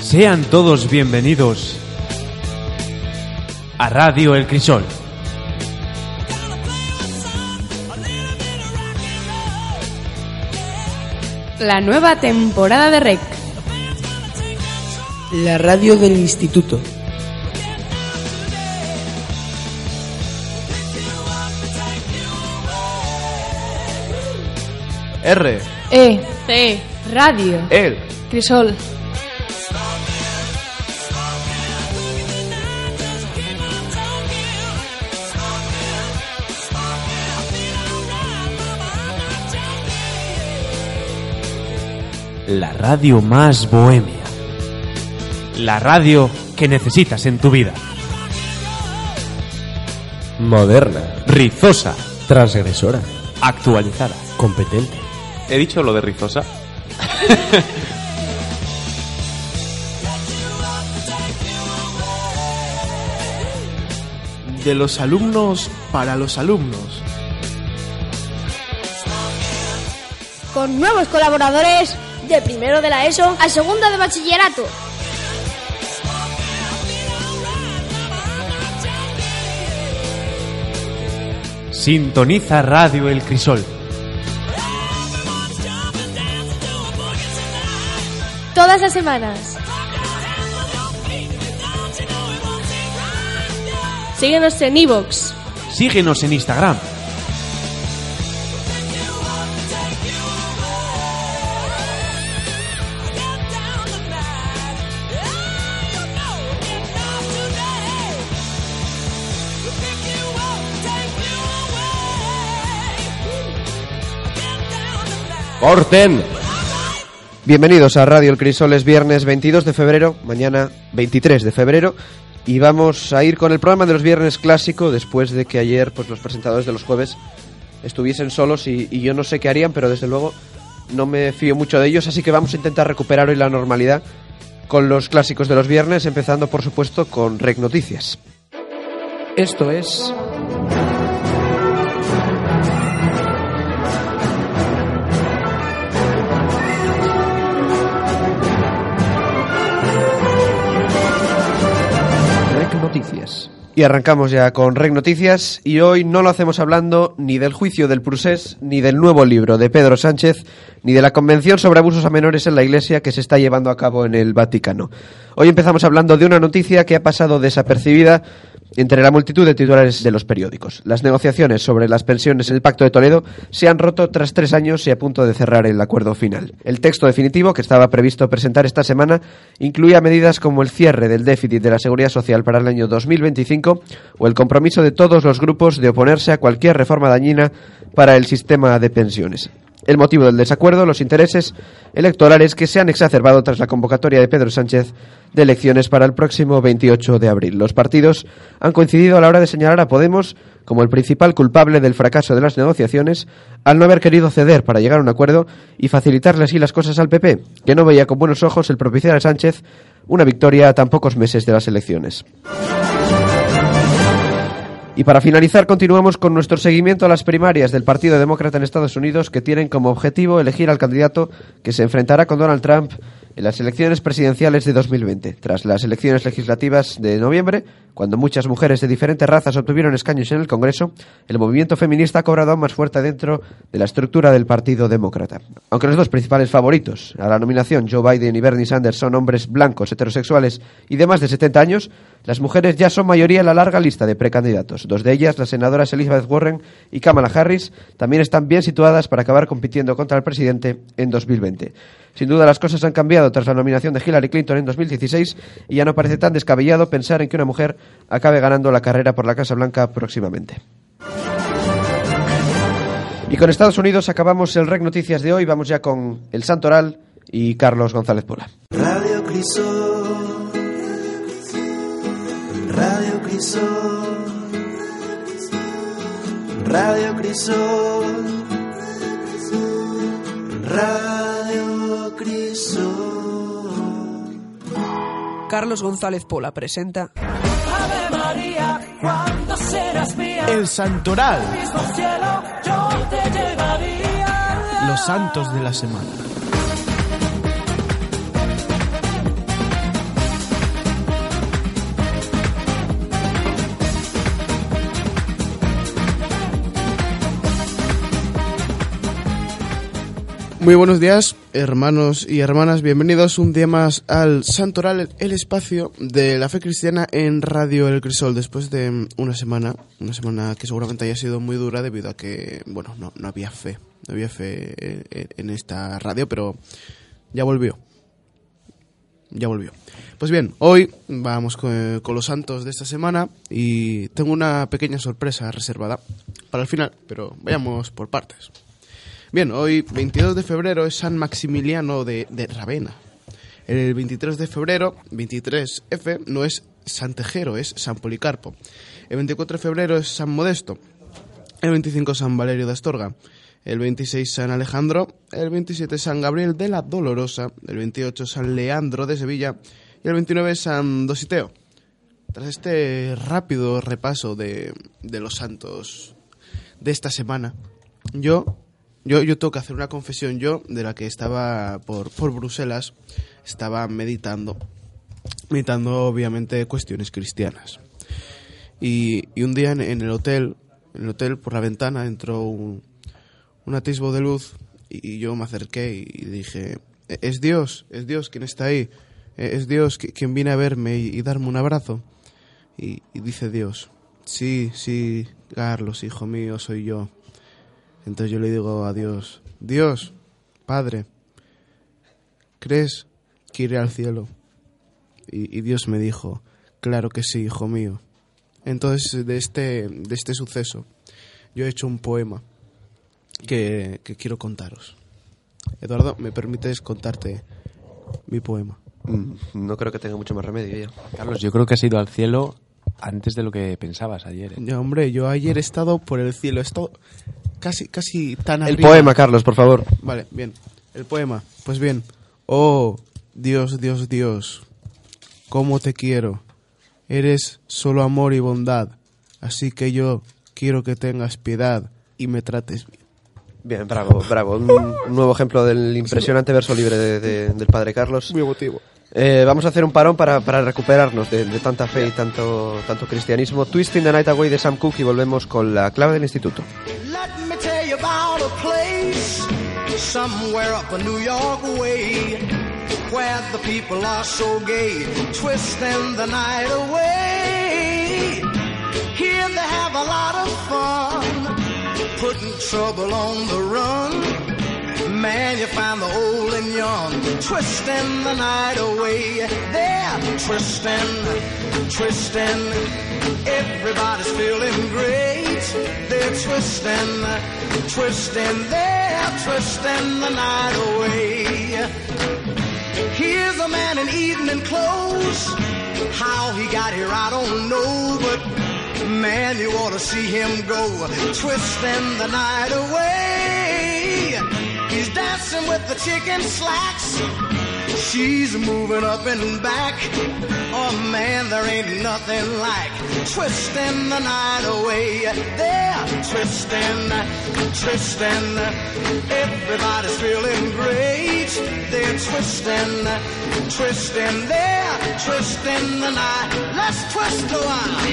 Sean todos bienvenidos a Radio El Crisol. La nueva temporada de REC. La radio del instituto. R. E. C. Radio. El. Crisol. La radio más bohemia. La radio que necesitas en tu vida. Moderna. Rizosa. Transgresora. Actualizada. Competente. ¿He dicho lo de rizosa? De los alumnos para los alumnos. con nuevos colaboradores de primero de la ESO a segundo de bachillerato. Sintoniza Radio El Crisol. Todas las semanas. Síguenos en iVoox. Síguenos en Instagram. ¡Corten! Bienvenidos a Radio El Crisol, es viernes 22 de febrero, mañana 23 de febrero, y vamos a ir con el programa de los viernes clásico después de que ayer pues los presentadores de los jueves estuviesen solos y, y yo no sé qué harían, pero desde luego no me fío mucho de ellos, así que vamos a intentar recuperar hoy la normalidad con los clásicos de los viernes, empezando por supuesto con Rec Noticias. Esto es Y arrancamos ya con Rec Noticias y hoy no lo hacemos hablando ni del juicio del Prusés, ni del nuevo libro de Pedro Sánchez, ni de la Convención sobre abusos a menores en la Iglesia que se está llevando a cabo en el Vaticano. Hoy empezamos hablando de una noticia que ha pasado desapercibida entre la multitud de titulares de los periódicos. Las negociaciones sobre las pensiones en el Pacto de Toledo se han roto tras tres años y a punto de cerrar el acuerdo final. El texto definitivo, que estaba previsto presentar esta semana, incluía medidas como el cierre del déficit de la Seguridad Social para el año 2025 o el compromiso de todos los grupos de oponerse a cualquier reforma dañina para el sistema de pensiones. El motivo del desacuerdo, los intereses electorales que se han exacerbado tras la convocatoria de Pedro Sánchez de elecciones para el próximo 28 de abril. Los partidos han coincidido a la hora de señalar a Podemos como el principal culpable del fracaso de las negociaciones al no haber querido ceder para llegar a un acuerdo y facilitarle así las cosas al PP, que no veía con buenos ojos el propiciar a Sánchez una victoria a tan pocos meses de las elecciones. Y para finalizar, continuamos con nuestro seguimiento a las primarias del Partido Demócrata en Estados Unidos, que tienen como objetivo elegir al candidato que se enfrentará con Donald Trump en las elecciones presidenciales de 2020. Tras las elecciones legislativas de noviembre, cuando muchas mujeres de diferentes razas obtuvieron escaños en el Congreso, el movimiento feminista ha cobrado aún más fuerza dentro de la estructura del Partido Demócrata. Aunque los dos principales favoritos a la nominación, Joe Biden y Bernie Sanders, son hombres blancos, heterosexuales y de más de 70 años, las mujeres ya son mayoría en la larga lista de precandidatos. Dos de ellas, las senadoras Elizabeth Warren y Kamala Harris, también están bien situadas para acabar compitiendo contra el presidente en 2020. Sin duda las cosas han cambiado tras la nominación de Hillary Clinton en 2016 y ya no parece tan descabellado pensar en que una mujer acabe ganando la carrera por la Casa Blanca próximamente. Y con Estados Unidos acabamos el Rec Noticias de hoy. Vamos ya con el Santoral y Carlos González Pola. Radio Crisol. Radio Crisol. Radio Crisol. Radio Carlos González Pola presenta Ave María, cuando serás mía. El Santoral. mismo cielo yo te llevaría. Los santos de la semana. Muy buenos días, hermanos y hermanas. Bienvenidos un día más al Santoral, el espacio de la fe cristiana en Radio El Crisol. Después de una semana, una semana que seguramente haya sido muy dura debido a que, bueno, no, no había fe. No había fe en, esta radio, pero ya volvió. Ya volvió. Pues bien, hoy vamos con los santos de esta semana y tengo una pequeña sorpresa reservada para el final, pero vayamos por partes. Bien, hoy 22 de febrero es San Maximiliano de, de Ravenna. El 23 de febrero, 23F, no es San Tejero, es San Policarpo. El 24 de febrero es San Modesto. El 25 San Valerio de Astorga. El 26 San Alejandro. El 27 San Gabriel de la Dolorosa. El 28 San Leandro de Sevilla. Y el 29 San Dositeo. Tras este rápido repaso de, de los santos de esta semana, yo yo, yo tengo que hacer una confesión. Yo, de la que estaba por, por Bruselas, estaba meditando. Meditando, obviamente, cuestiones cristianas. Y, y un día en, el hotel, en el hotel, por la ventana, entró un, un atisbo de luz y, yo me acerqué y, dije, es Dios, es Dios quien está ahí. Eh, Es Dios qui- quien viene a verme y, y darme un abrazo. Y, y dice Dios, sí, sí, Carlos, hijo mío, soy yo. Entonces yo le digo a Dios, Dios, Padre, ¿crees que iré al cielo? Y, y Dios me dijo, claro que sí, hijo mío. Entonces de este, de este suceso yo he hecho un poema que, que quiero contaros. Eduardo, ¿me permites contarte mi poema? Mm, No creo que tenga mucho más remedio ya. Carlos, yo creo que has ido al cielo antes de lo que pensabas ayer. ¿eh? Ya, hombre, yo ayer he estado por el cielo, he estado casi, casi tan El arriba. poema, Carlos, por favor. Vale, bien. El poema. Pues bien. Oh, Dios, Dios, Dios. Cómo te quiero. Eres solo amor y bondad. Así que yo quiero que tengas piedad y me trates bien. Bien, bravo, bravo. Un, un nuevo ejemplo del impresionante verso libre de- de- del padre Carlos. Muy emotivo. Eh, vamos a hacer un parón para, para recuperarnos de, de tanta fe y tanto, tanto cristianismo. Twisting the Night Away de Sam Cooke y volvemos con la clave del instituto. Somewhere up in New York way where the people are so gay, twisting the night away. Here they have a lot of fun, putting trouble on the run. Man, you find the old and young twisting the night away. They're twisting, twisting. Everybody's feeling great. They're twisting, twisting. They're twisting the night away. Here's a man in evening clothes. How he got here, I don't know, but man, you ought to see him go twisting the night away. Dancing with the chicken slacks. She's moving up and back. Oh man, there ain't nothing like twisting the night away. They're twisting, twisting. Everybody's feeling great. They're twisting, twisting. They're twisting the night. Let's twist a while.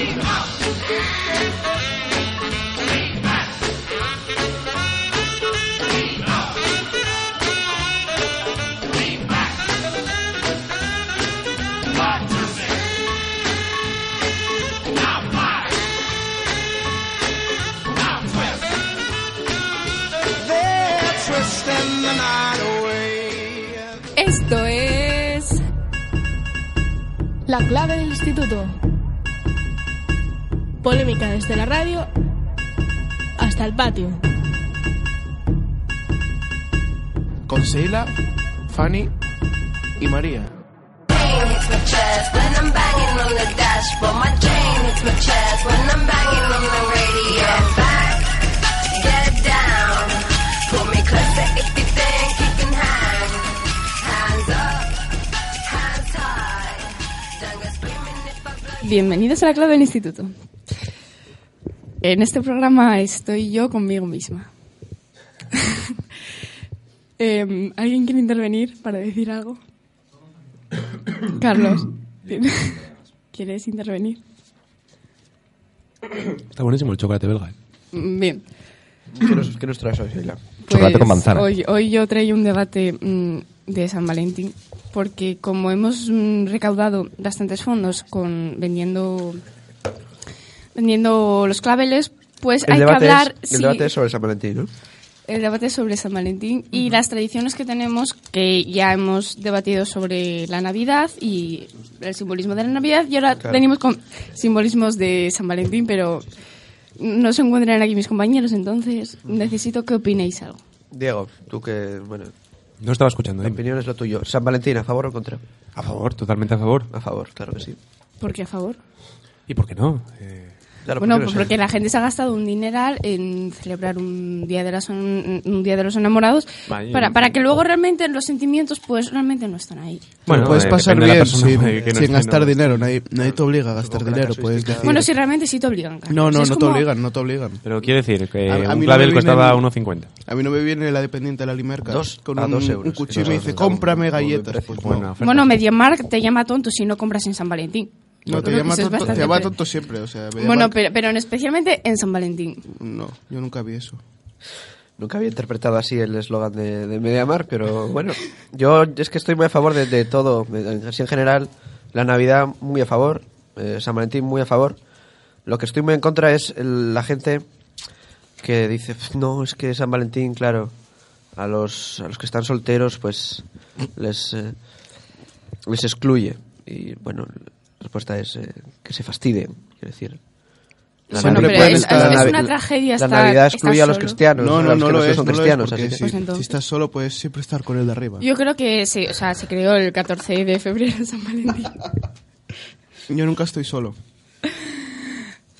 La clave del instituto. Polémica desde la radio hasta el patio. Con Sheila, Fanny y María. Bienvenidos a la clave del instituto. En este programa estoy yo conmigo misma. Em, ¿Alguien quiere intervenir para decir algo? Carlos, ¿quieres intervenir? Está buenísimo el chocolate belga. ¿eh? Mm, Bien. ¿Qué nos, qué nos traes hoy, Sheila? Chocolate con manzana. Hoy, hoy yo traigo un debate mm, de San Valentín, porque como hemos mm, recaudado bastantes fondos con vendiendo vendiendo los claveles, pues El hay que hablar es, el sí, debate es sobre San Valentín, ¿no? el debate sobre San Valentín y las tradiciones que tenemos, que ya hemos debatido sobre la Navidad y el simbolismo de la Navidad, y ahora Claro. venimos con simbolismos de San Valentín, pero no se encuentran aquí mis compañeros, entonces necesito que opinéis algo. Diego, tú que, bueno, No estaba escuchando. la dime. opinión es lo tuyo. San Valentín, ¿a favor o contra? A favor, totalmente a favor. A favor, claro que sí. ¿Por qué a favor? ¿Y por qué no? Eh, Claro, bueno, ¿por qué no pues porque la gente se ha gastado un dineral en celebrar un día de, las, un, un día de los enamorados Vaya. para, para que luego realmente los sentimientos pues realmente no están ahí. Bueno, puedes eh, pasar bien sin, que no sin gastar ¿no? dinero. Nadie, nadie te obliga a gastar dinero. Puedes decir... Bueno, si realmente sí te obligan. Carlos. No, no, Es no te como- obligan, no te obligan. Pero quiere decir que A- a mí un no clavel me costaba vienen- 1,50. A mí no me viene la dependiente de la Limerca Dos- con a un, dos un euros. cuchillo y me dice, un- cómprame un galletas. Pues no. oferta. Bueno, MediaMarkt te llama tonto si no compras en San Valentín. No, te llama tonto, te bastante llama fe- tonto siempre. O sea, me Bueno, pero, pero en especialmente en San Valentín. No, yo nunca vi eso. Nunca había interpretado así el eslogan de, de Mediamar, pero bueno, yo es que estoy muy a favor de, de todo, así en general, la Navidad muy a favor, eh, San Valentín muy a favor. Lo que estoy muy en contra es el- la gente que dice, "Pf, no, es que San Valentín, claro, a los, a los que están solteros, pues les, eh, les excluye. Y bueno, respuesta es eh, que se fastidien, quiero decir. La Bueno, Navidad- pero es- estar- es- una tragedia La Navidad excluye a los cristianos, No, a no, los no que lo no es, son no lo es, cristianos. porque así si, Pues entonces- si estás solo puedes siempre estar con el de arriba. Yo creo que sí, o sea, se creó el 14 de febrero San Valentín. Yo nunca estoy solo.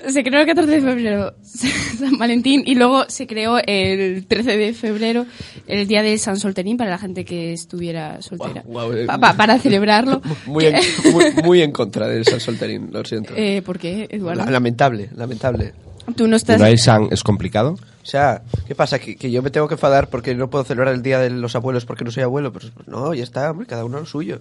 Se creó el 14 de febrero San Valentín y luego se creó el 13 de febrero el día de San Solterín para la gente que estuviera soltera. Guau, guau, eh. Pa- pa- para celebrarlo. Muy en, muy, muy en contra del San Solterín, lo siento. Eh, ¿Por qué, Eduardo? La- lamentable, lamentable. Tú no estás... ¿No hay San es complicado? O sea, ¿qué pasa? ¿Que, que yo me tengo que enfadar porque no puedo celebrar el Día de los Abuelos porque no soy abuelo. Pues, pues no, ya está, hombre, cada uno lo suyo.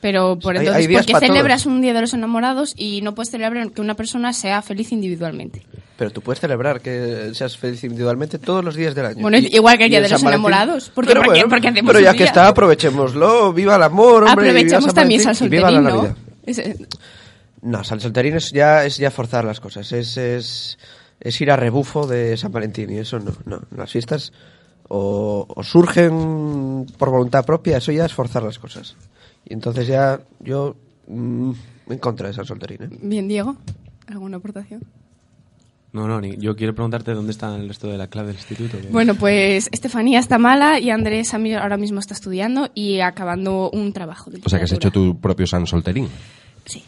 Pero por Hay- entonces, hay días ¿por qué para celebras todos. un día de los enamorados y no puedes celebrar que una persona sea feliz individualmente? Pero tú puedes celebrar que seas feliz individualmente todos los días del año. Bueno, igual que el Día de los Valentín- Enamorados. ¿Por pero por bueno, por qué hacemos pero ya que está, aprovechémoslo. Viva el amor, hombre. viva Aprovechemos también San y viva Solterín, la ¿no? Navidad. Ese- No, San Solterín es ya, es ya forzar las cosas. Es, es, es ir a rebufo de San Valentín y eso no. no. Las fiestas o, o surgen por voluntad propia, eso ya es forzar las cosas. Y entonces ya yo mm, en contra de San Solterín. ¿eh? Bien, Diego, ¿alguna aportación? No, no, ni- yo quiero preguntarte dónde está el resto de la clave del instituto. Bueno, pues Estefanía está mala y Andrés a mí ahora mismo está estudiando y acabando un trabajo. De O sea, que has hecho tu propio San Solterín. Sí.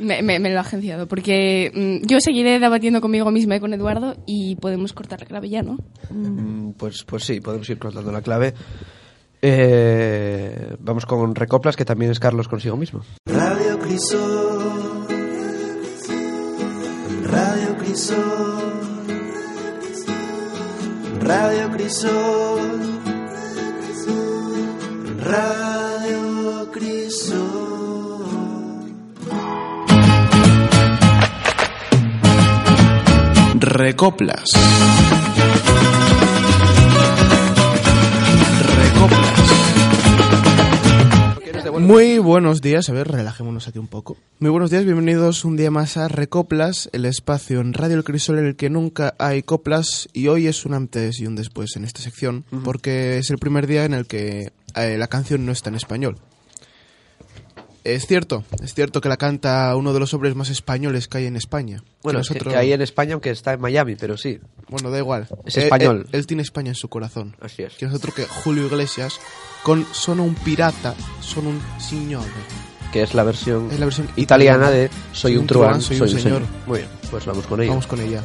Me, me- me lo ha agenciado, porque mm, yo seguiré debatiendo conmigo misma y con Eduardo y podemos cortar la clave ya, ¿no? Mm, Pues, pues sí, podemos ir contando la clave. Eh, vamos con Recoplas, que también es Carlos consigo mismo. Radio Crisol. Radio Crisol. Radio Crisol. Radio Crisol. Recoplas. Recoplas. Muy buenos días, a ver, relajémonos aquí un poco. Muy buenos días, bienvenidos un día más a Recoplas, el espacio en Radio El Crisol en el que nunca hay coplas y hoy es un antes y un después en esta sección porque es el primer día en el que eh, la canción no está en español. Es cierto, es cierto que la canta uno de los hombres más españoles que hay en España. Bueno, Que es otro- que hay en España, aunque está en Miami, pero sí. Bueno, da igual. Es español. Él, él tiene España en su corazón. Así es. Que es otro que Julio Iglesias con Sono un pirata, sono un signore. Que es la versión, Es la versión italiana italiana. de Soy un truán, soy un señor. Muy bien, pues vamos con ello. Vamos con ella.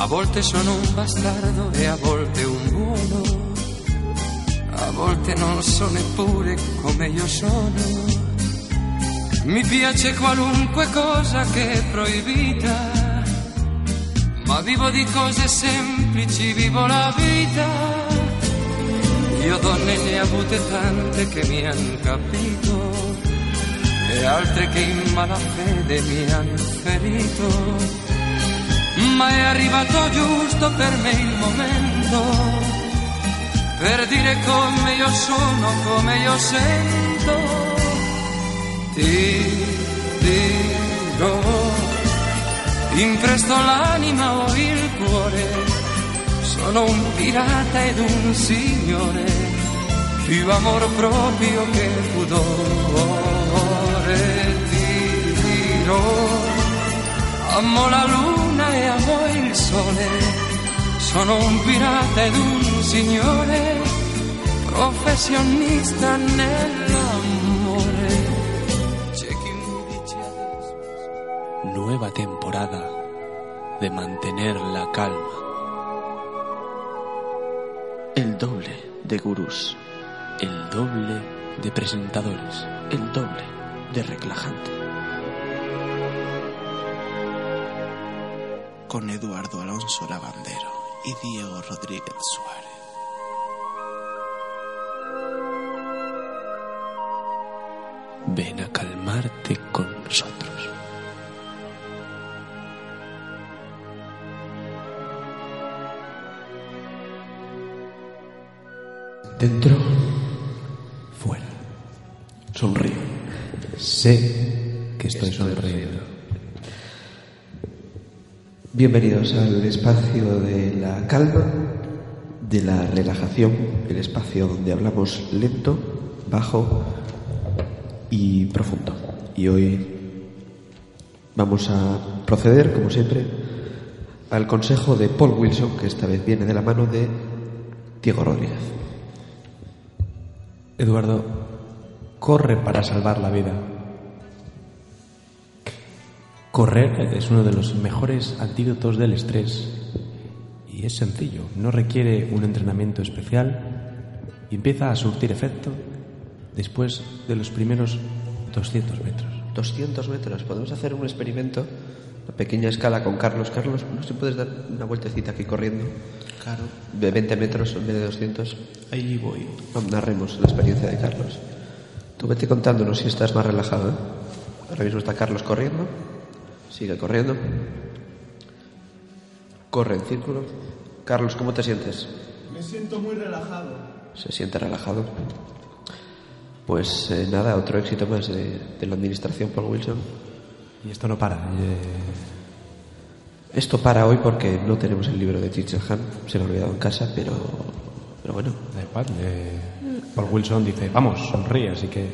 A volte sono un bastardo e a volte un buono. A volte non so neppure come io sono. Mi piace qualunque cosa che è proibita. Ma vivo di cose semplici, vivo la vita. Io donne ne ho avute tante che mi han capito e altre che in malafede mi hanno ferito. Ma è arrivato giusto per me il momento per dire come io sono, come io sento. Ti dirò, impresto l'anima o il cuore sono un pirata ed un signore, più amor proprio che pudore. Ti dirò, amo la luna e amo il sole, sono un pirata ed un signore, professionista nell'amore. C'è chi mi dice adesso. Nueva temporada de mantener la calma. El doble de gurús, El doble de presentadores. el doble de relajante. Con Eduardo Alonso Lavandero y Diego Rodríguez Suárez. Ven a calmarte con nosotros. Dentro, fuera. Sonríe. Sé que estoy sonriendo. Bienvenidos al espacio de la calma, de la relajación, el espacio donde hablamos lento, bajo y profundo. Y hoy vamos a proceder, como siempre, al consejo de Paul Wilson, que esta vez viene de la mano de Diego Rodríguez. Eduardo, corre para salvar la vida. Correr es uno de los mejores antídotos del estrés y es sencillo, no requiere un entrenamiento especial y empieza a surtir efecto después de los primeros 200 metros. 200 metros, podemos hacer un experimento a pequeña escala con Carlos. Carlos, ¿no se puedes dar una vueltecita aquí corriendo? Claro. De 20 metros en vez de 200. Ahí voy. Vamos, narremos la experiencia de Carlos. Tú vete contándonos si estás más relajado. ¿eh? Ahora mismo está Carlos corriendo. Sigue corriendo. Corre en círculo. Carlos, ¿cómo te sientes? Me siento muy relajado. Se siente relajado. Pues eh, nada, otro éxito más de, de la administración Paul Wilson. Y esto no para. eh, Esto para hoy porque no tenemos el libro de Teacher Han. Se lo he olvidado en casa, pero, pero bueno, da igual. eh, Paul Wilson dice, vamos, sonríe, así que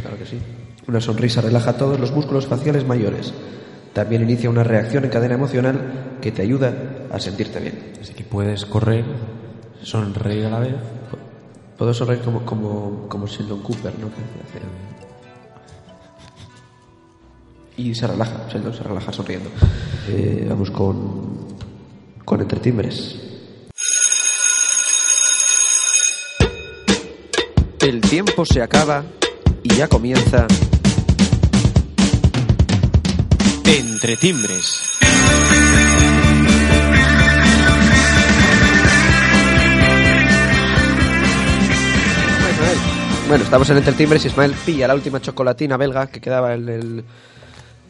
claro que sí. Una sonrisa relaja todos los músculos faciales mayores. También inicia una reacción en cadena emocional que te ayuda a sentirte bien. Así que puedes correr, sonreír a la vez. Puedo sonreír como, como, como Sheldon Cooper, ¿no? Y se relaja, Sheldon se relaja sonriendo. Eh, vamos con, con entretimbres. El tiempo se acaba y ya comienza Entre timbres. Bueno, estamos en Entre Timbres y Ismael pilla la última chocolatina belga que quedaba en el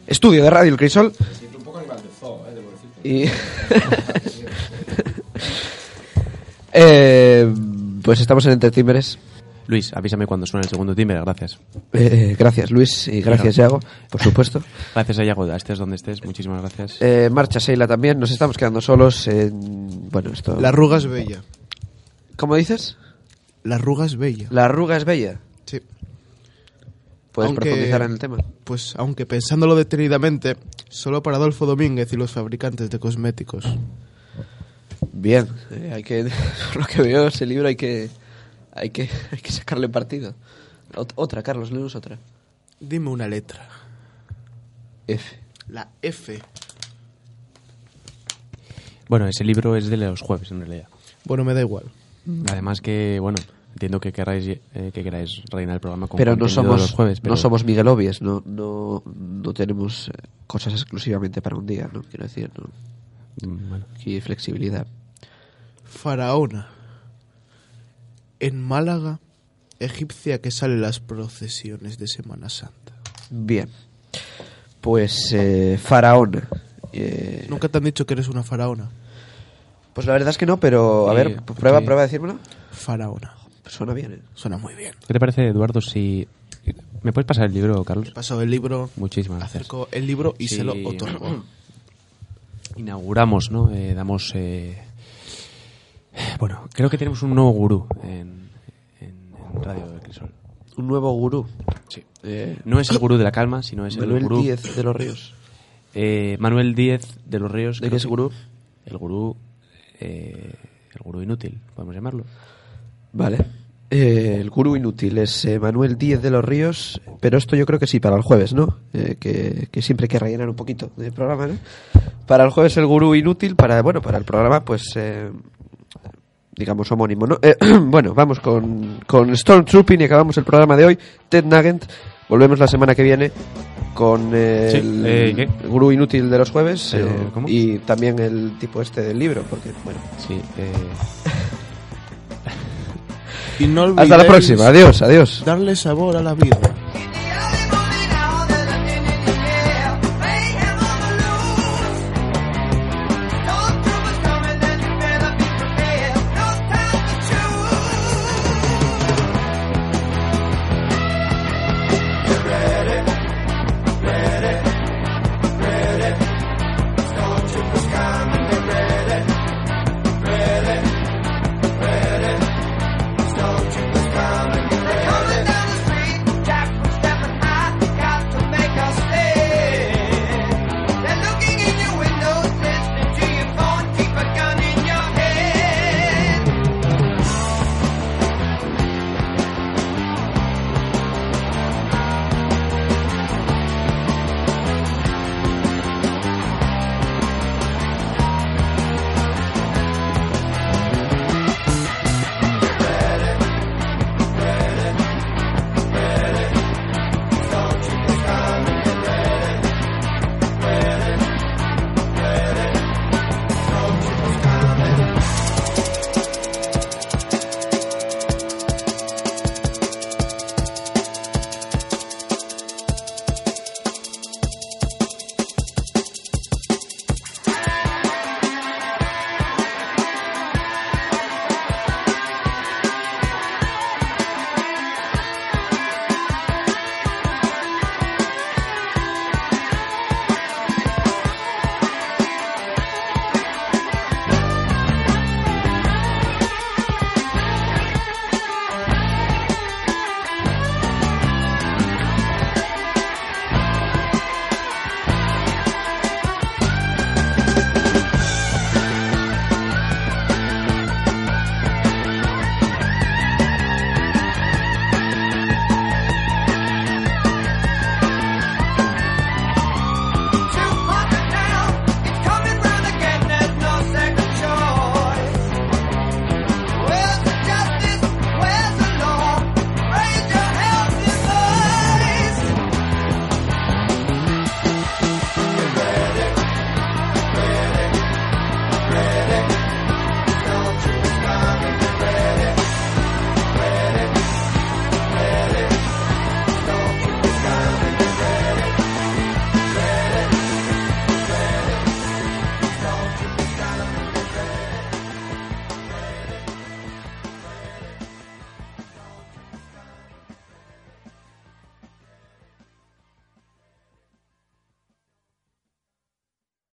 estudio de Radio El Crisol. Y... Eh, pues estamos en Entre Timbres. Luis, avísame cuando suene el segundo timbre, gracias. Eh, gracias Luis y gracias Yago, por supuesto. Gracias a Yago, estés donde estés, muchísimas gracias. Eh, marcha Seila también, nos estamos quedando solos. en- bueno, esto... La arruga es bella. ¿Cómo dices? La arruga es bella. La arruga es bella. Sí. ¿Puedes Aunque- profundizar en el tema? Pues aunque pensándolo detenidamente, solo para Adolfo Domínguez y los fabricantes de cosméticos. Bien, eh, hay que, por lo que veo ese libro hay que, hay que, hay que sacarle partido. Ot- otra, Carlos, leemos otra. Dime una letra. F. La F. Bueno, ese libro es de los jueves, en realidad. Bueno, me da igual. Además que, bueno, entiendo que queráis, eh, que queráis reinar el programa con Pero no contenido somos, los jueves, pero no somos Miguel Obies, no, no, no tenemos eh, cosas exclusivamente para un día, ¿no? Quiero decir, ¿no? Mm, Bueno, Aquí hay flexibilidad. Faraona. En Málaga egipcia que sale las procesiones de Semana Santa? Bien. Pues eh, Faraón. Eh, ¿Nunca te han dicho que eres una faraona? Pues la verdad es que no, pero a ver, prueba, prueba a decírmelo. Faraona. Suena bien, ¿eh? Suena muy bien. ¿Qué te parece, Eduardo, si... ¿Me puedes pasar el libro, Carlos? Pasado el libro, Muchísimas gracias. acerco el libro y Sí. se lo otorgo. Inauguramos, ¿no? Eh, damos... Bueno, creo que tenemos un nuevo gurú en, en- en Radio del Crisol. Un nuevo gurú. Sí. Eh, No es el gurú de la calma, sino es Manuel el gurú... Díez de los Ríos. Eh, Manuel Díez de los Ríos. ¿De qué es que- gurú? El gurú... eh, el gurú inútil, podemos llamarlo. Vale. Eh, el gurú inútil es eh, Manuel Díez de los Ríos, pero esto yo creo que sí, para el jueves, ¿no? Eh, que, que siempre hay que rellenar un poquito de programa, ¿no? Para el jueves el gurú inútil, para, bueno, para el programa, pues, eh, digamos, homónimo, ¿no? Eh, bueno, vamos con, con Stormtrooping y acabamos el programa de hoy. Ted Nugent, volvemos la semana que viene con eh, Sí, el, eh, ¿qué? el gurú inútil de los jueves eh, ¿cómo? y también el tipo este del libro, porque, bueno... Sí, eh, Y no Hasta la próxima, adiós, adiós. Darle sabor a la vida.